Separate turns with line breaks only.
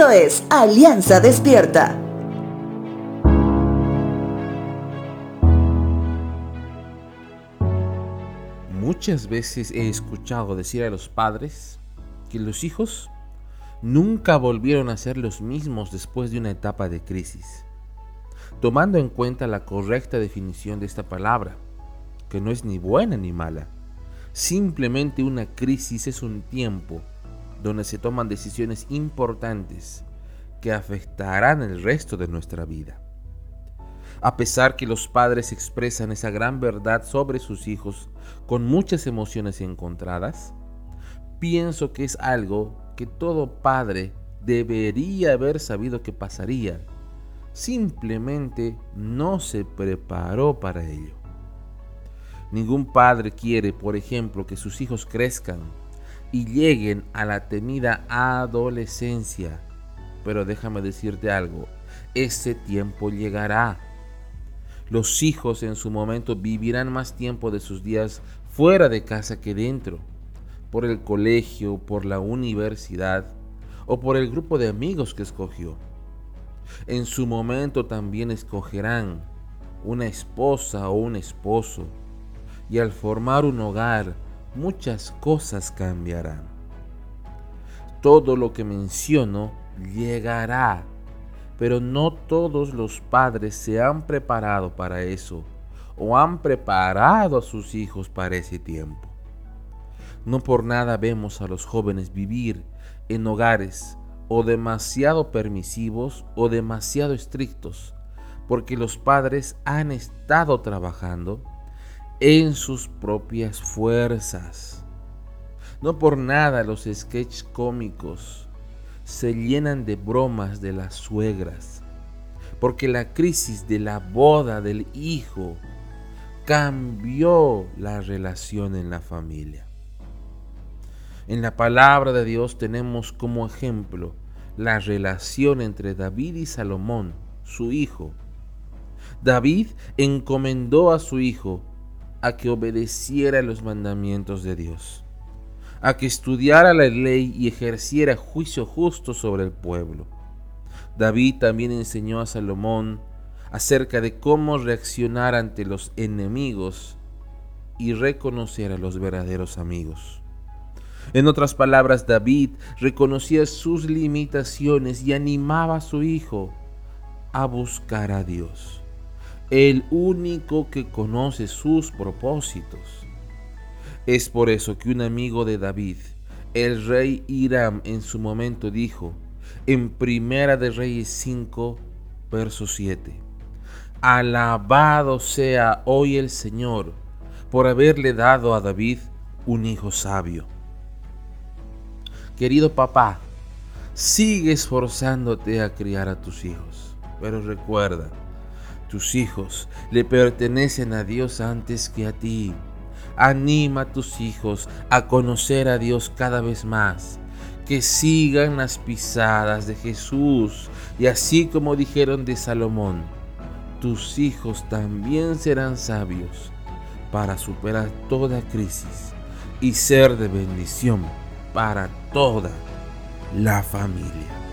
Esto es Alianza Despierta.
Muchas veces he escuchado decir a los padres que los hijos nunca volvieron a ser los mismos después de una etapa de crisis, tomando en cuenta la correcta definición de esta palabra, que no es ni buena ni mala. Simplemente una crisis es un tiempo donde se toman decisiones importantes que afectarán el resto de nuestra vida. A pesar que los padres expresan esa gran verdad sobre sus hijos con muchas emociones encontradas, pienso que es algo que todo padre debería haber sabido que pasaría. Simplemente no se preparó para ello. Ningún padre quiere, por ejemplo, que sus hijos crezcan y lleguen a la temida adolescencia. Pero déjame decirte algo, ese tiempo llegará. Los hijos en su momento vivirán más tiempo de sus días fuera de casa que dentro, por el colegio, por la universidad o por el grupo de amigos que escogió. En su momento también escogerán una esposa o un esposo y al formar un hogar muchas cosas cambiarán. Todo lo que menciono llegará, pero no todos los padres se han preparado para eso o han preparado a sus hijos para ese tiempo. No por nada vemos a los jóvenes vivir en hogares o demasiado permisivos o demasiado estrictos, porque los padres han estado trabajando en sus propias fuerzas. No por nada los sketches cómicos se llenan de bromas de las suegras, porque la crisis de la boda del hijo cambió la relación en la familia. En la palabra de Dios tenemos como ejemplo la relación entre David y Salomón, su hijo. David encomendó a su hijo a que obedeciera los mandamientos de Dios, a que estudiara la ley y ejerciera juicio justo sobre el pueblo. David también enseñó a Salomón acerca de cómo reaccionar ante los enemigos y reconocer a los verdaderos amigos. En otras palabras, David reconocía sus limitaciones y animaba a su hijo a buscar a Dios el único que conoce sus propósitos. Es por eso que un amigo de David, el rey Hiram, en su momento dijo, en Primera de Reyes 5, verso 7, Alabado sea hoy el Señor por haberle dado a David un hijo sabio. Querido papá, sigue esforzándote a criar a tus hijos, pero recuerda, tus hijos le pertenecen a Dios antes que a ti. Anima a tus hijos a conocer a Dios cada vez más, que sigan las pisadas de Jesús y así como dijeron de Salomón, tus hijos también serán sabios para superar toda crisis y ser de bendición para toda la familia.